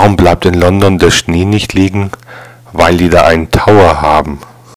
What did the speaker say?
Warum bleibt in London der Schnee nicht liegen? Weil die da einen Tower haben.